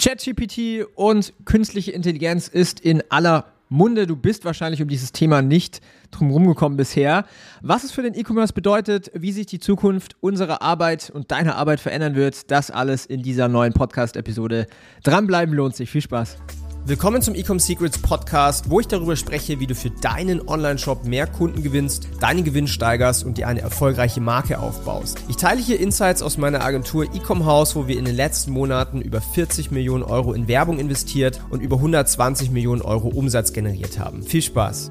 ChatGPT und künstliche Intelligenz ist in aller Munde. Du bist wahrscheinlich um dieses Thema nicht drumherum gekommen bisher. Was es für den E-Commerce bedeutet, wie sich die Zukunft unserer Arbeit und deiner Arbeit verändern wird, das alles in dieser neuen Podcast-Episode. Dranbleiben lohnt sich. Viel Spaß. Willkommen zum Ecom Secrets Podcast, wo ich darüber spreche, wie du für deinen Online-Shop mehr Kunden gewinnst, deinen Gewinn steigerst und dir eine erfolgreiche Marke aufbaust. Ich teile hier Insights aus meiner Agentur Ecom House, wo wir in den letzten Monaten über 40 Millionen Euro in Werbung investiert und über 120 Millionen Euro Umsatz generiert haben. Viel Spaß!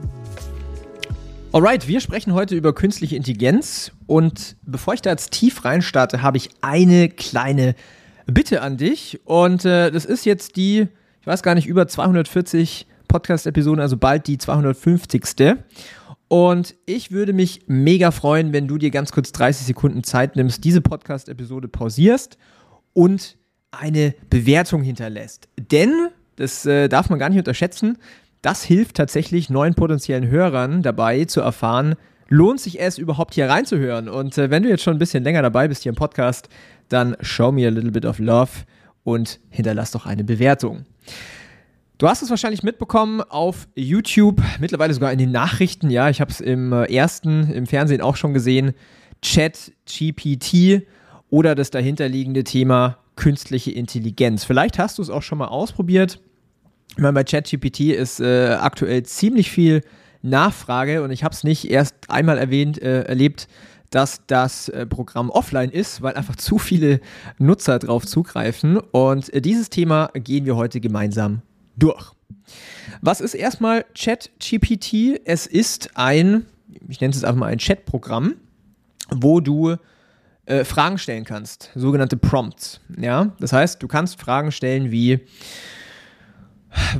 Alright, wir sprechen heute über künstliche Intelligenz und bevor ich da jetzt tief reinstarte, habe ich eine kleine Bitte an dich und äh, das ist jetzt die ich weiß gar nicht, über 240 Podcast-Episoden, also bald die 250. Und ich würde mich mega freuen, wenn du dir ganz kurz 30 Sekunden Zeit nimmst, diese Podcast-Episode pausierst und eine Bewertung hinterlässt. Denn, das äh, darf man gar nicht unterschätzen, das hilft tatsächlich neuen potenziellen Hörern dabei zu erfahren, lohnt sich es überhaupt hier reinzuhören. Und äh, wenn du jetzt schon ein bisschen länger dabei bist hier im Podcast, dann show me a little bit of love und hinterlass doch eine Bewertung. Du hast es wahrscheinlich mitbekommen auf YouTube, mittlerweile sogar in den Nachrichten. Ja, ich habe es im äh, ersten, im Fernsehen auch schon gesehen. Chat GPT oder das dahinterliegende Thema künstliche Intelligenz. Vielleicht hast du es auch schon mal ausprobiert. Ich meine, bei ChatGPT ist äh, aktuell ziemlich viel Nachfrage und ich habe es nicht erst einmal erwähnt, äh, erlebt, dass das äh, Programm offline ist, weil einfach zu viele Nutzer drauf zugreifen. Und äh, dieses Thema gehen wir heute gemeinsam durch. Was ist erstmal ChatGPT? Es ist ein, ich nenne es einfach mal ein Chatprogramm, wo du äh, Fragen stellen kannst, sogenannte Prompts. Ja, das heißt, du kannst Fragen stellen wie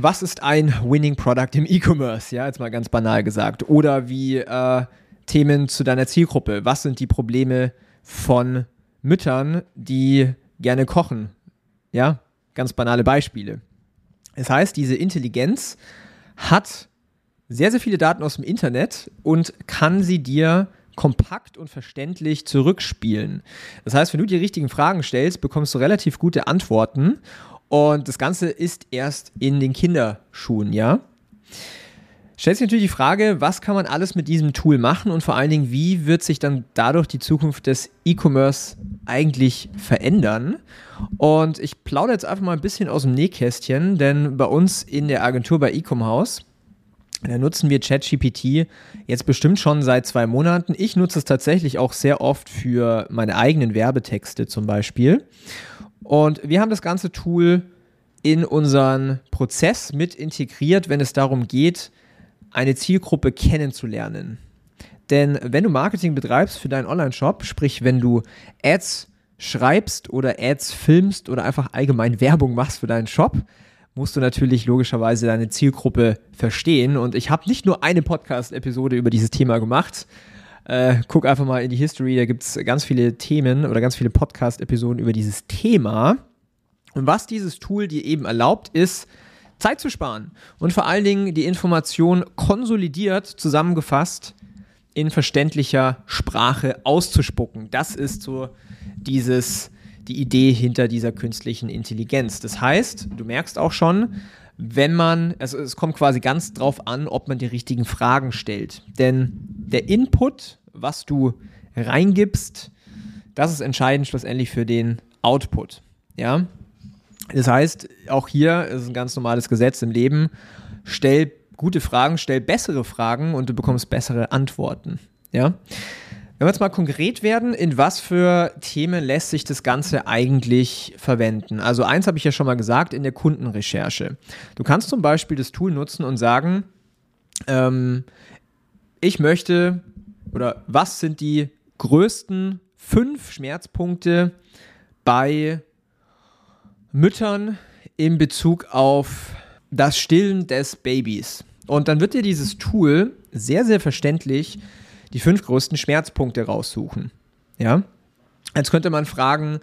was ist ein Winning Product im E-Commerce? Ja, jetzt mal ganz banal gesagt. Oder wie äh, Themen zu deiner Zielgruppe. Was sind die Probleme von Müttern, die gerne kochen? Ja, ganz banale Beispiele. Das heißt, diese Intelligenz hat sehr, sehr viele Daten aus dem Internet und kann sie dir kompakt und verständlich zurückspielen. Das heißt, wenn du die richtigen Fragen stellst, bekommst du relativ gute Antworten und das Ganze ist erst in den Kinderschuhen, ja. Stellt sich natürlich die Frage, was kann man alles mit diesem Tool machen und vor allen Dingen, wie wird sich dann dadurch die Zukunft des E-Commerce eigentlich verändern? Und ich plaudere jetzt einfach mal ein bisschen aus dem Nähkästchen, denn bei uns in der Agentur bei Ecom da nutzen wir ChatGPT jetzt bestimmt schon seit zwei Monaten. Ich nutze es tatsächlich auch sehr oft für meine eigenen Werbetexte zum Beispiel. Und wir haben das ganze Tool in unseren Prozess mit integriert, wenn es darum geht, eine Zielgruppe kennenzulernen. Denn wenn du Marketing betreibst für deinen Online-Shop, sprich wenn du Ads schreibst oder Ads filmst oder einfach allgemein Werbung machst für deinen Shop, musst du natürlich logischerweise deine Zielgruppe verstehen. Und ich habe nicht nur eine Podcast-Episode über dieses Thema gemacht. Äh, guck einfach mal in die History, da gibt es ganz viele Themen oder ganz viele Podcast-Episoden über dieses Thema. Und was dieses Tool dir eben erlaubt, ist, Zeit zu sparen und vor allen Dingen die Information konsolidiert zusammengefasst in verständlicher Sprache auszuspucken. Das ist so dieses die Idee hinter dieser künstlichen Intelligenz. Das heißt, du merkst auch schon, wenn man, also es kommt quasi ganz drauf an, ob man die richtigen Fragen stellt. Denn der Input, was du reingibst, das ist entscheidend schlussendlich für den Output. Ja, das heißt, auch hier ist ein ganz normales Gesetz im Leben. Stell gute Fragen, stell bessere Fragen und du bekommst bessere Antworten. Ja? Wenn wir jetzt mal konkret werden, in was für Themen lässt sich das Ganze eigentlich verwenden? Also eins habe ich ja schon mal gesagt, in der Kundenrecherche. Du kannst zum Beispiel das Tool nutzen und sagen, ähm, ich möchte oder was sind die größten fünf Schmerzpunkte bei Müttern in Bezug auf das Stillen des Babys. Und dann wird dir dieses Tool sehr, sehr verständlich die fünf größten Schmerzpunkte raussuchen. Ja? Jetzt könnte man fragen,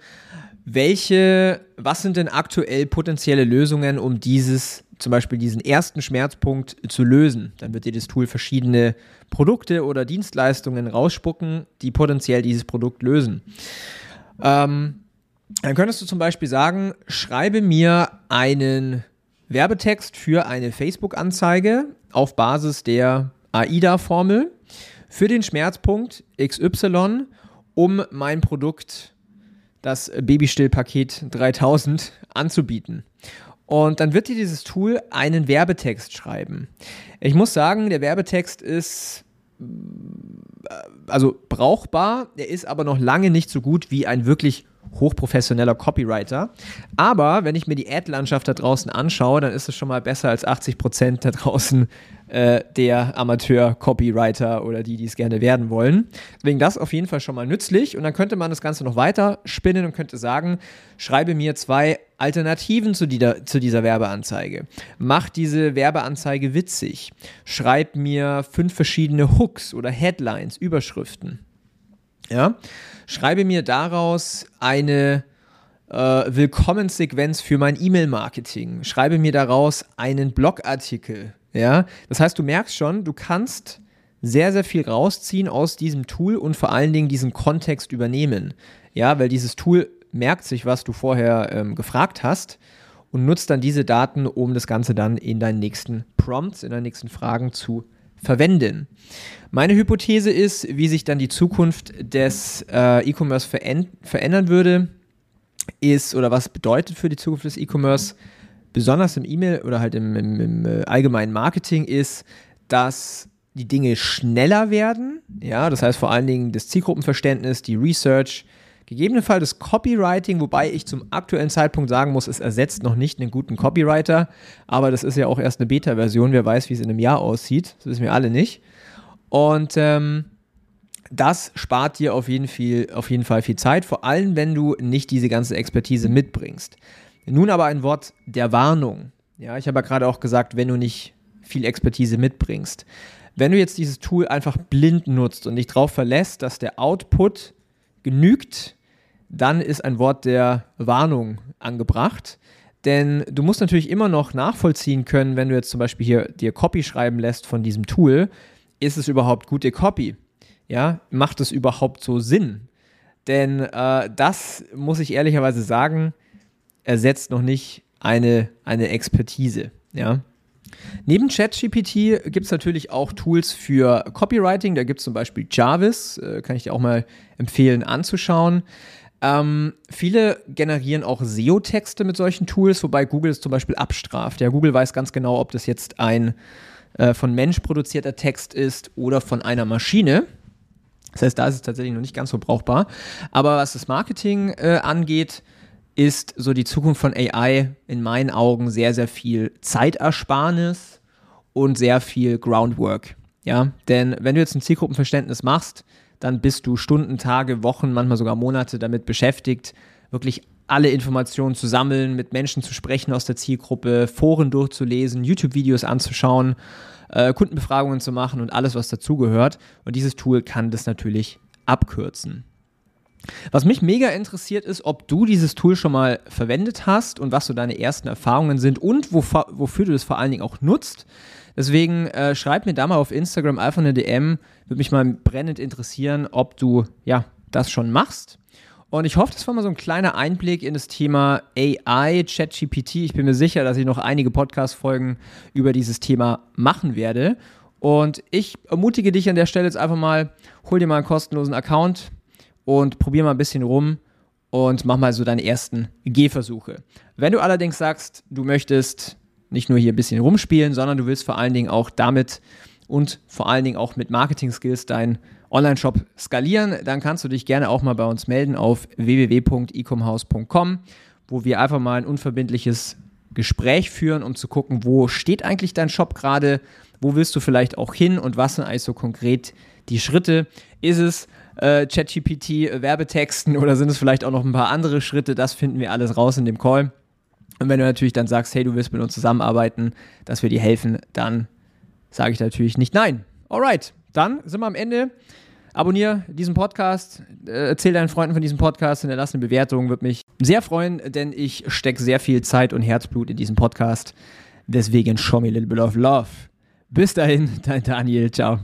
welche, was sind denn aktuell potenzielle Lösungen, um dieses, zum Beispiel diesen ersten Schmerzpunkt zu lösen? Dann wird dir das Tool verschiedene Produkte oder Dienstleistungen rausspucken, die potenziell dieses Produkt lösen. Ähm, Dann könntest du zum Beispiel sagen, schreibe mir einen Werbetext für eine Facebook-Anzeige auf Basis der AIDA-Formel für den Schmerzpunkt XY, um mein Produkt, das Babystillpaket 3000, anzubieten. Und dann wird dir dieses Tool einen Werbetext schreiben. Ich muss sagen, der Werbetext ist äh, also brauchbar, er ist aber noch lange nicht so gut wie ein wirklich hochprofessioneller Copywriter. Aber wenn ich mir die Ad-Landschaft da draußen anschaue, dann ist es schon mal besser als 80 Prozent da draußen äh, der Amateur-Copywriter oder die, die es gerne werden wollen. Deswegen das auf jeden Fall schon mal nützlich. Und dann könnte man das Ganze noch weiter spinnen und könnte sagen, schreibe mir zwei Alternativen zu, die, zu dieser Werbeanzeige. Mach diese Werbeanzeige witzig. Schreib mir fünf verschiedene Hooks oder Headlines, Überschriften. Ja? Schreibe mir daraus eine äh, Willkommenssequenz für mein E-Mail-Marketing. Schreibe mir daraus einen Blogartikel. Ja? Das heißt, du merkst schon, du kannst sehr, sehr viel rausziehen aus diesem Tool und vor allen Dingen diesen Kontext übernehmen. Ja, weil dieses Tool merkt sich, was du vorher ähm, gefragt hast und nutzt dann diese Daten, um das Ganze dann in deinen nächsten Prompts, in deinen nächsten Fragen zu verwenden. Meine Hypothese ist, wie sich dann die Zukunft des äh, E-Commerce verändern würde, ist oder was bedeutet für die Zukunft des E-Commerce, besonders im E-Mail oder halt im, im, im äh, allgemeinen Marketing, ist, dass die Dinge schneller werden. Ja, das heißt vor allen Dingen das Zielgruppenverständnis, die Research, Gegebenenfalls das Copywriting, wobei ich zum aktuellen Zeitpunkt sagen muss, es ersetzt noch nicht einen guten Copywriter, aber das ist ja auch erst eine Beta-Version. Wer weiß, wie es in einem Jahr aussieht. Das wissen wir alle nicht. Und ähm, das spart dir auf jeden, viel, auf jeden Fall viel Zeit, vor allem wenn du nicht diese ganze Expertise mitbringst. Nun aber ein Wort der Warnung. Ja, ich habe ja gerade auch gesagt, wenn du nicht viel Expertise mitbringst. Wenn du jetzt dieses Tool einfach blind nutzt und dich darauf verlässt, dass der Output genügt, dann ist ein Wort der Warnung angebracht. Denn du musst natürlich immer noch nachvollziehen können, wenn du jetzt zum Beispiel hier dir Copy schreiben lässt von diesem Tool, ist es überhaupt gute Copy? Ja, macht es überhaupt so Sinn? Denn äh, das muss ich ehrlicherweise sagen, ersetzt noch nicht eine, eine Expertise. Ja. Neben ChatGPT gibt es natürlich auch Tools für Copywriting. Da gibt es zum Beispiel Jarvis, äh, kann ich dir auch mal empfehlen anzuschauen. Ähm, viele generieren auch SEO-Texte mit solchen Tools, wobei Google es zum Beispiel abstraft. Ja, Google weiß ganz genau, ob das jetzt ein äh, von Mensch produzierter Text ist oder von einer Maschine. Das heißt, da ist es tatsächlich noch nicht ganz so brauchbar. Aber was das Marketing äh, angeht, ist so die Zukunft von AI in meinen Augen sehr, sehr viel Zeitersparnis und sehr viel Groundwork. Ja, denn wenn du jetzt ein Zielgruppenverständnis machst, dann bist du Stunden, Tage, Wochen, manchmal sogar Monate damit beschäftigt, wirklich alle Informationen zu sammeln, mit Menschen zu sprechen aus der Zielgruppe, Foren durchzulesen, YouTube-Videos anzuschauen, äh, Kundenbefragungen zu machen und alles, was dazugehört. Und dieses Tool kann das natürlich abkürzen. Was mich mega interessiert ist, ob du dieses Tool schon mal verwendet hast und was so deine ersten Erfahrungen sind und wofür du das vor allen Dingen auch nutzt. Deswegen äh, schreib mir da mal auf Instagram einfach eine DM. Würde mich mal brennend interessieren, ob du ja das schon machst. Und ich hoffe, das war mal so ein kleiner Einblick in das Thema AI, ChatGPT. Ich bin mir sicher, dass ich noch einige Podcast-Folgen über dieses Thema machen werde. Und ich ermutige dich an der Stelle jetzt einfach mal, hol dir mal einen kostenlosen Account und probier mal ein bisschen rum und mach mal so deine ersten Gehversuche. Wenn du allerdings sagst, du möchtest nicht nur hier ein bisschen rumspielen, sondern du willst vor allen Dingen auch damit und vor allen Dingen auch mit Marketing-Skills deinen Online-Shop skalieren, dann kannst du dich gerne auch mal bei uns melden auf www.ecomhouse.com, wo wir einfach mal ein unverbindliches Gespräch führen, um zu gucken, wo steht eigentlich dein Shop gerade, wo willst du vielleicht auch hin und was sind eigentlich so konkret die Schritte. Ist es äh, ChatGPT, äh, Werbetexten oder sind es vielleicht auch noch ein paar andere Schritte? Das finden wir alles raus in dem Call. Und wenn du natürlich dann sagst, hey, du willst mit uns zusammenarbeiten, dass wir dir helfen, dann sage ich natürlich nicht nein. Alright, dann sind wir am Ende. Abonnier diesen Podcast, äh, erzähl deinen Freunden von diesem Podcast, hinterlass eine Bewertung, würde mich sehr freuen, denn ich stecke sehr viel Zeit und Herzblut in diesen Podcast. Deswegen show me a little bit of love. Bis dahin, dein Daniel, ciao.